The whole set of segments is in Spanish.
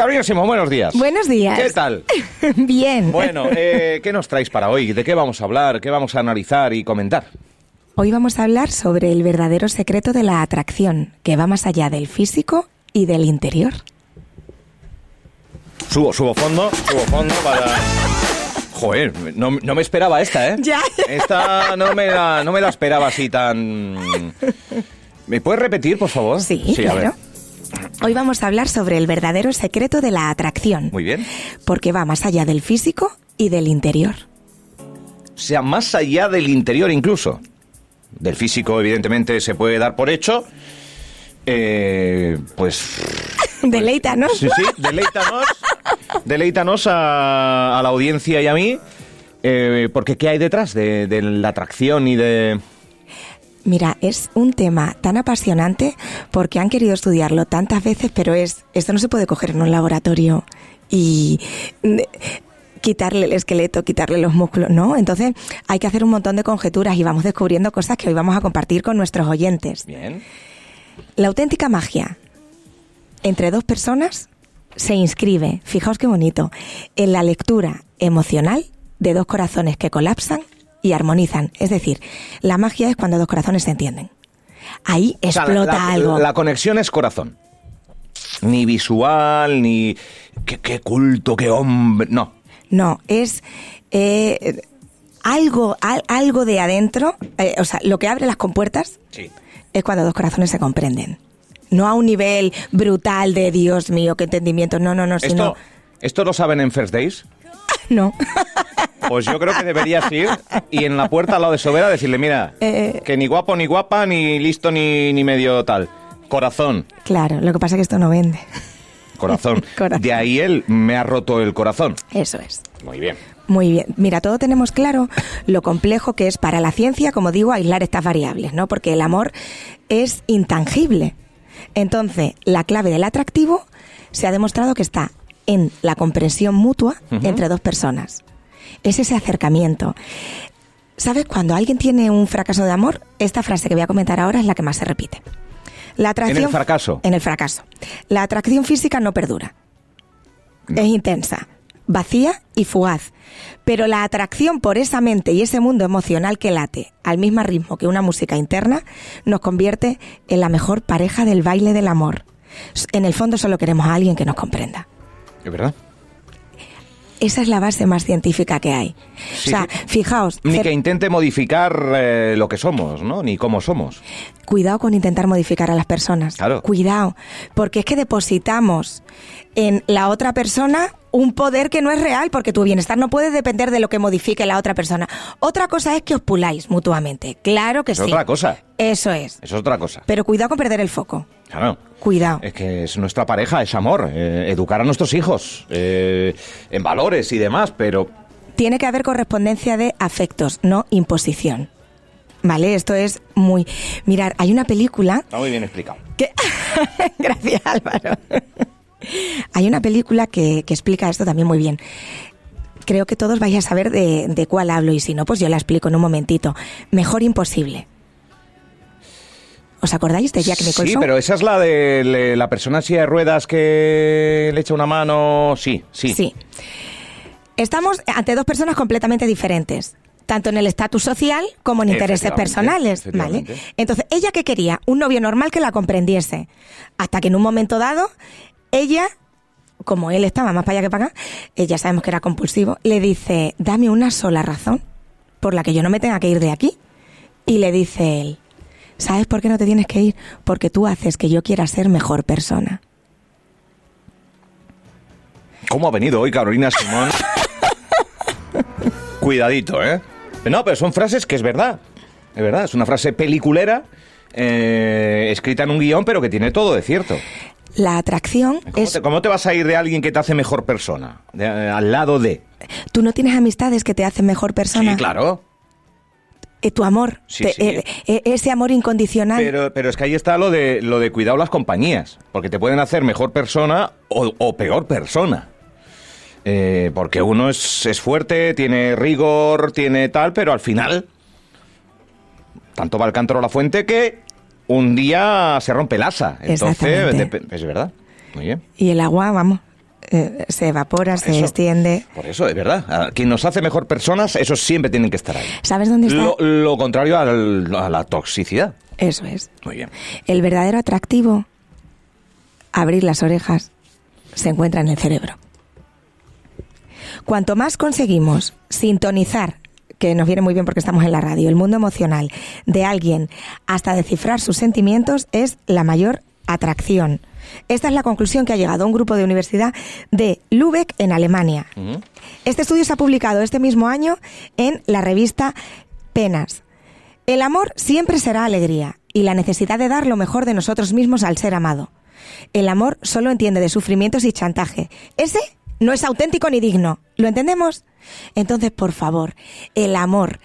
Carolina Simón, buenos días. Buenos días. ¿Qué tal? Bien. Bueno, eh, ¿qué nos traéis para hoy? ¿De qué vamos a hablar? ¿Qué vamos a analizar y comentar? Hoy vamos a hablar sobre el verdadero secreto de la atracción, que va más allá del físico y del interior. Subo, subo fondo, subo fondo para... Joder, no, no me esperaba esta, ¿eh? Ya. Esta no me la, no me la esperaba así tan... ¿Me puedes repetir, por favor? Sí, a claro. ver. Hoy vamos a hablar sobre el verdadero secreto de la atracción. Muy bien. Porque va más allá del físico y del interior. O sea, más allá del interior incluso. Del físico, evidentemente, se puede dar por hecho. Eh, pues Deleítanos. Sí, sí, deleítanos, deleítanos a, a la audiencia y a mí, eh, porque ¿qué hay detrás de, de la atracción y de... Mira, es un tema tan apasionante porque han querido estudiarlo tantas veces, pero es esto no se puede coger en un laboratorio y mm, quitarle el esqueleto, quitarle los músculos, ¿no? Entonces hay que hacer un montón de conjeturas y vamos descubriendo cosas que hoy vamos a compartir con nuestros oyentes. Bien. La auténtica magia entre dos personas se inscribe, fijaos qué bonito, en la lectura emocional de dos corazones que colapsan y armonizan. Es decir, la magia es cuando dos corazones se entienden. Ahí O sea, explota la, algo. La conexión es corazón. Ni visual, ni... Qué, qué culto, qué hombre... No. No, es eh, algo, al- algo de adentro, eh, o sea, lo que abre las compuertas Sí. es cuando dos corazones se comprenden. No a un nivel brutal de Dios mío, qué entendimiento. No, no, no, sino. ¿Esto, ¿Esto lo saben en First Days? No. Pues yo creo que deberías ir y en la puerta al lado de Sobera decirle, mira, Eh. que ni guapo ni guapa, ni listo ni, ni medio tal. Corazón, claro, lo que pasa es que esto no vende. corazón. Corazón. De ahí él me ha roto el corazón. Eso es. Muy bien. Muy bien. Mira, todo tenemos claro lo complejo que es para la ciencia, como digo, aislar estas variables, ¿no? Porque el amor es intangible. Entonces, la clave del atractivo se ha demostrado que está en la comprensión mutua entre dos personas. Es ese acercamiento. ¿Sabes? Cuando alguien tiene un fracaso de amor, esta frase que voy a comentar ahora es la que más se repite. La atracción, En el fracaso. En el fracaso. La atracción física no perdura. Es intensa, vacía y fugaz. Pero la atracción por esa mente y ese mundo emocional que late al mismo ritmo que una música interna nos convierte en la mejor pareja del baile del amor. En el fondo solo queremos a alguien que nos comprenda. ¿Es verdad? Esa es la base más científica que hay. Sí, o sea, sí. fijaos, Ni que intente modificar eh, lo que somos, ¿no? Ni cómo somos. Cuidado con intentar modificar a las personas. Claro. Cuidado, porque es que depositamos en la otra persona un poder que no es real, porque tu bienestar no puede depender de lo que modifique la otra persona. Otra cosa es que os puláis mutuamente. Claro que Es sí. otra cosa. Eso es. Eso es otra cosa. Pero cuidado con perder el foco. Claro. Cuidado. Es que es nuestra pareja, es amor. eh, educar a nuestros hijos eh, en valores y demás, pero Tiene que haber correspondencia de afectos, no imposición. ¿Vale? Esto es muy... Mirar, hay una película está muy bien explicado. que- Gracias, Álvaro. Hay una película que, que explica esto también muy bien. Creo que todos vais a saber de, de cuál hablo y si no, pues yo la explico en un momentito. Mejor imposible. ¿Os acordáis de Jack Nicholson? Sí, pero esa es la de le- la persona en silla de ruedas que le echa una mano. Sí, sí. Sí. Estamos ante dos personas completamente diferentes, tanto en el estatus social como en intereses personales, ¿vale? Entonces, ella que quería un novio normal que la comprendiese, hasta que en un momento dado ella como él estaba más para allá que para acá, ya sabemos que era compulsivo, le dice, dame una sola razón por la que yo no me tenga que ir de aquí. Y le dice él, ¿sabes por qué no te tienes que ir? Porque tú haces que yo quiera ser mejor persona. ¿Cómo ha venido hoy Carolina Simón? Cuidadito, ¿eh? No, pero son frases que es verdad. Es verdad, es una frase peliculera, eh, escrita en un guion, pero que tiene todo de cierto. La atracción ¿Cómo, es... te, cómo te vas a ir de alguien que te hace mejor persona? De- eh, al lado de. Tú no tienes amistades que te hacen mejor persona. Sí, claro. Eh, tu amor, Sí, te- sí. eh, eh, ese amor incondicional. Pero, pero es que ahí está lo de, lo de cuidado las compañías, porque te pueden hacer mejor persona o, o peor persona. Eh, porque uno es, es fuerte, tiene rigor, tiene tal, pero al final tanto va el cántaro a la fuente que un día se rompe el asa. Entonces, es verdad. Muy bien. Y el agua, vamos, eh, se evapora, se eso. extiende. Por eso, es verdad. A Quien nos hace mejor personas, esos siempre tienen que estar ahí. ¿Sabes dónde está? Lo, lo contrario al- a la toxicidad. Eso es. Muy bien. El verdadero atractivo, abrir las orejas, se encuentra en el cerebro. Cuanto más conseguimos sintonizar, que nos viene muy bien porque estamos en la radio, el mundo emocional de alguien hasta descifrar sus sentimientos es la mayor atracción. Esta es la conclusión que ha llegado a un grupo de universidad de Lübeck en Alemania. Este estudio se ha publicado este mismo año en la revista Penas. El amor siempre será alegría y la necesidad de dar lo mejor de nosotros mismos al ser amado. El amor solo entiende de sufrimientos y chantaje. Ese no es auténtico ni digno. ¿Lo entendemos? Entonces, por favor, el amor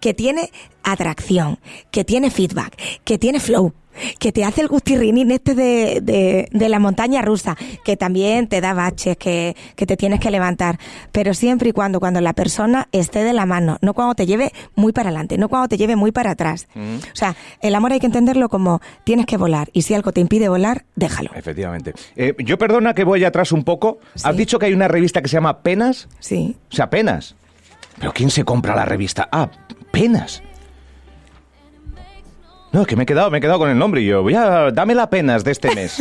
que tiene atracción, que tiene feedback, que tiene flow, que te hace el gustirrinín este de, de, de la montaña rusa, que también te da baches, que, que te tienes que levantar, pero siempre y cuando, cuando la persona esté de la mano, no cuando te lleve muy para adelante, no cuando te lleve muy para atrás. O sea, el amor hay que entenderlo como tienes que volar y si algo te impide volar, déjalo. Efectivamente. Eh, yo perdona que voy atrás un poco. Sí. Has dicho que hay una revista que se llama Penas. Sí. O sea, Penas. ¿Pero quién se compra la revista? Ah, Penas. No, es que me he quedado, me he quedado con el nombre y yo, voy a, dame la Penas de este mes.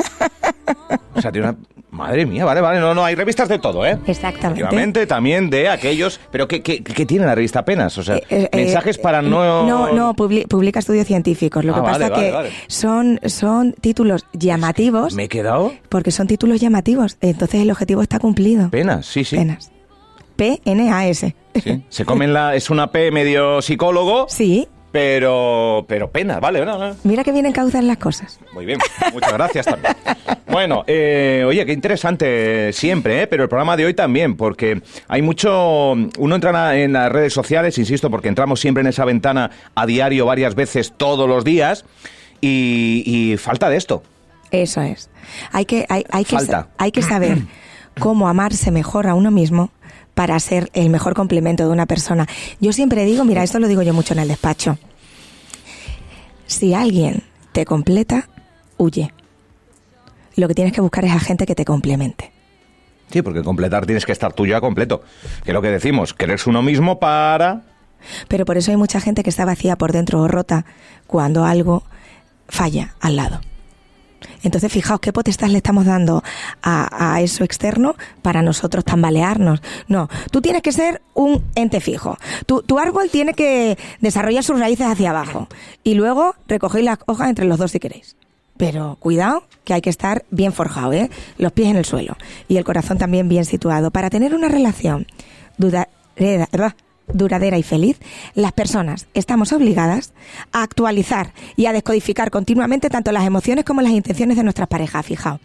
o sea, tiene una... Madre mía, vale, vale, no, no, hay revistas de todo, ¿eh? Exactamente. También de aquellos... ¿Pero qué, qué, qué tiene la revista Penas? O sea, Eh, eh, mensajes eh, para no... No, no, publi- publica estudios científicos. Lo Ah, que pasa vale, que vale. son son títulos llamativos ¿Me he quedado? porque son títulos llamativos. Entonces el objetivo está cumplido. Penas, sí, sí. Penas. P-N-A-S. Sí. Se comen la... Es una P medio psicólogo, Sí. pero... Pero Penas, vale, no, no. Mira que vienen causas las cosas. Muy bien, muchas gracias también. Bueno, eh, oye, qué interesante siempre, ¿eh? pero el programa de hoy también, porque hay mucho... Uno entra en las redes sociales, insisto, porque entramos siempre en esa ventana a diario varias veces todos los días, y, y falta de esto. Eso es. Hay que, hay, hay que, Falta. hay que saber cómo amarse mejor a uno mismo para ser el mejor complemento de una persona. Yo siempre digo, mira, esto lo digo yo mucho en el despacho. Si alguien te completa, huye. Lo que tienes que buscar es a gente que te complemente. Sí, porque completar tienes que estar tú ya completo. Que es lo que decimos, quererse uno mismo para... Pero por eso hay mucha gente que está vacía por dentro o rota cuando algo falla al lado. Entonces, fijaos qué potestad le estamos dando a, a eso externo para nosotros tambalearnos. No, tú tienes que ser un ente fijo. Tu, tu árbol tiene que desarrollar sus raíces hacia abajo y luego recogéis las hojas entre los dos si queréis. Pero cuidado, que hay que estar bien forjado, ¿eh? Los pies en el suelo y el corazón también bien situado. Para tener una relación duradera, duradera y feliz, las personas estamos obligadas a actualizar y a descodificar continuamente tanto las emociones como las intenciones de nuestras parejas. Fijaos.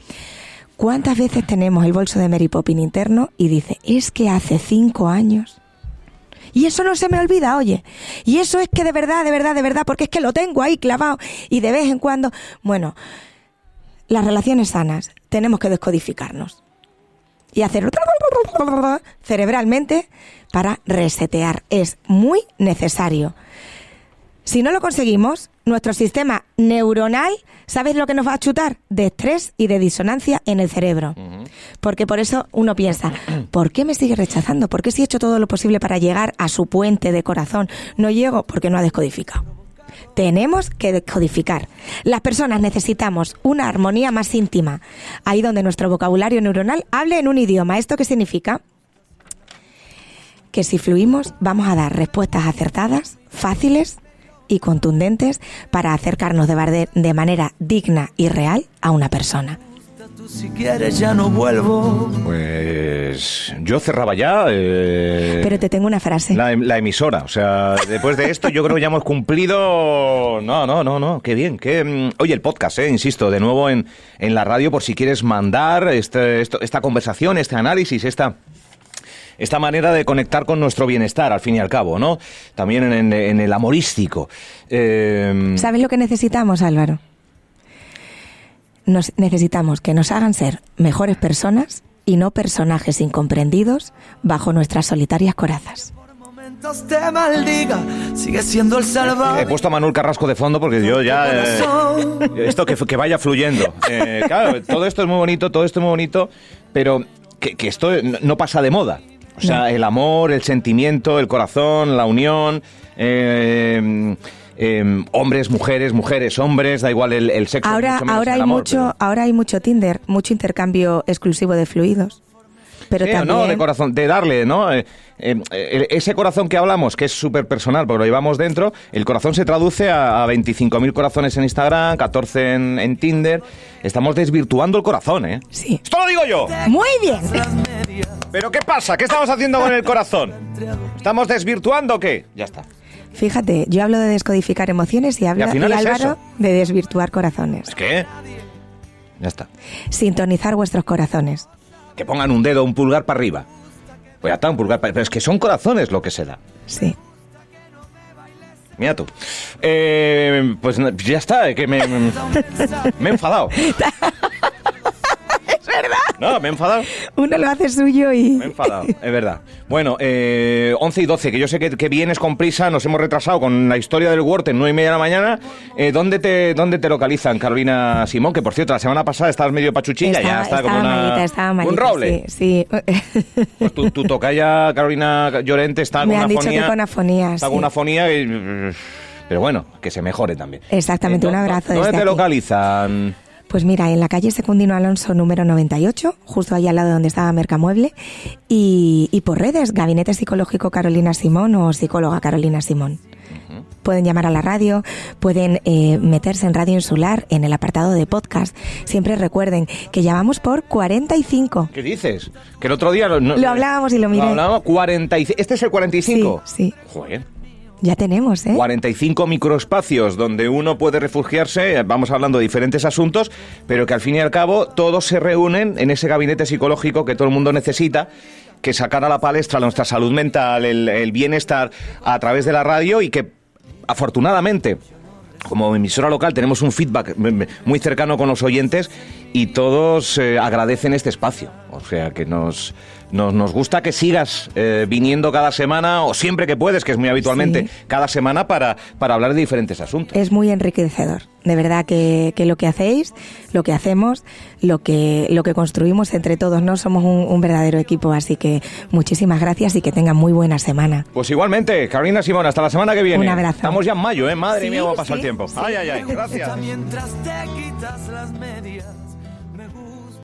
¿Cuántas veces tenemos el bolso de Mary Poppins interno y dice, es que hace cinco años y eso no se me olvida, oye. Y eso es que de verdad, de verdad, de verdad, porque es que lo tengo ahí clavado y de vez en cuando, bueno, las relaciones sanas tenemos que descodificarnos y hacer cerebralmente para resetear. Es muy necesario. Si no lo conseguimos, nuestro sistema neuronal, ¿sabes lo que nos va a chutar? De estrés y de disonancia en el cerebro. Porque por eso uno piensa, ¿por qué me sigue rechazando? ¿Por qué si he hecho todo lo posible para llegar a su puente de corazón? No llego porque no ha descodificado. Tenemos que descodificar. Las personas necesitamos una armonía más íntima. Ahí donde nuestro vocabulario neuronal hable en un idioma. ¿Esto qué significa? Que si fluimos vamos a dar respuestas acertadas, fáciles y contundentes para acercarnos de, de manera digna y real a una persona. Tú si quieres ya no vuelvo. Pues yo cerraba ya eh, Pero te tengo una frase. la, la emisora. O sea, después de esto yo creo que ya hemos cumplido... No, no, no, no, qué bien. Qué... mm, Oye, el podcast, eh, insisto, de nuevo en, en la radio por si quieres mandar este, esto- esta conversación, este análisis, esta... Esta manera de conectar con nuestro bienestar, al fin y al cabo, ¿no? También en, en- en el amorístico. Eh, ¿Sabes lo que necesitamos, Álvaro? Nos necesitamos que nos hagan ser mejores personas y no personajes incomprendidos bajo nuestras solitarias corazas. Te maldiga, sigue siendo el He salvaje. puesto a Manuel Carrasco de fondo porque yo ya... eh, esto que, que vaya fluyendo. Eh, claro, todo esto es muy bonito, todo esto es muy bonito, pero que, que esto no- no pasa de moda. O sea, No. el amor, el sentimiento, el corazón, la unión, eh, eh, hombres, mujeres, mujeres, hombres, da igual el, el sexo. Ahora, mucho menos ahora el hay amor, mucho, pero- ahora hay mucho Tinder, mucho intercambio exclusivo de fluidos. Pero Sí, también no, de corazón, de darle, ¿no? Eh, eh, eh, ese corazón que hablamos, que es súper personal, porque lo llevamos dentro, el corazón se traduce a, a 25.000 corazones en Instagram, 14 en, en Tinder. Estamos desvirtuando el corazón, ¿eh? Sí. ¡Esto lo digo yo! Muy bien. ¿Pero qué pasa? ¿Qué estamos haciendo con el corazón? ¿Estamos desvirtuando o qué? Ya está. Fíjate, yo hablo de descodificar emociones y, final y es Álvaro de desvirtuar corazones. ¿Es que? Ya está. Sintonizar vuestros corazones. Que pongan un dedo, un pulgar para arriba. Pues ya está, un pulgar para Pero es que son corazones lo que se da. Sí. Mira tú. Eh, pues ya está, que me, me, me he enfadado. Es verdad. No, me he enfadado. Uno lo hace suyo y... Me he enfadado, es verdad. Bueno, eh, 11 y 12, que yo sé que, que vienes con prisa, nos hemos retrasado con la historia del Word en 9 y media de la mañana. Eh, ¿dónde, te, ¿Dónde te localizan, Carolina Simón? Que por cierto, la semana pasada estabas medio pachuchilla, ya está como estaba una, malita, estaba malita. un roble. Sí, sí. Pues tu, tu tocaya, Carolina Llorente, está con Me una han dicho que con afonía, Está sí. con una afonía y- Pero bueno, que se mejore también. Exactamente, Eh, un ¿dó- abrazo ¿Dónde desde te aquí. localizan? Pues mira, en la calle Secundino Alonso número 98, justo ahí al lado donde estaba Mercamueble, y, y por redes, Gabinete Psicológico Carolina Simón o Psicóloga Carolina Simón. Pueden llamar a la radio, pueden eh, meterse en Radio Insular en el apartado de podcast. Siempre recuerden que ya vamos por 45. ¿Qué dices? Que el otro día... no- Lo hablábamos y lo miré. hablábamos, 45. ¿Este es el 45? Sí, sí. Joder. Ya tenemos, ¿eh? 45 microespacios donde uno puede refugiarse, vamos hablando de diferentes asuntos, pero que al fin y al cabo todos se reúnen en ese gabinete psicológico que todo el mundo necesita, que sacar a la palestra nuestra salud mental, el, el bienestar a través de la radio y que afortunadamente como emisora local tenemos un feedback muy cercano con los oyentes y todos eh, agradecen este espacio. O sea que nos, nos, nos gusta que sigas eh, viniendo cada semana o siempre que puedes, que es muy habitualmente, Sí. cada semana para, para hablar de diferentes asuntos. es muy enriquecedor. De verdad que, que lo que hacéis, lo que hacemos, lo que, lo que construimos entre todos, ¿no? Somos un, un verdadero equipo, así que muchísimas gracias y que tengan muy buena semana. Pues igualmente, Carolina Simón, hasta la semana que viene. Un abrazo. Estamos ya en mayo, ¿eh? Madre Sí, mía, cómo pasa el sí, tiempo. sí. Ay, ay, ay, gracias. Mientras te quitas las medias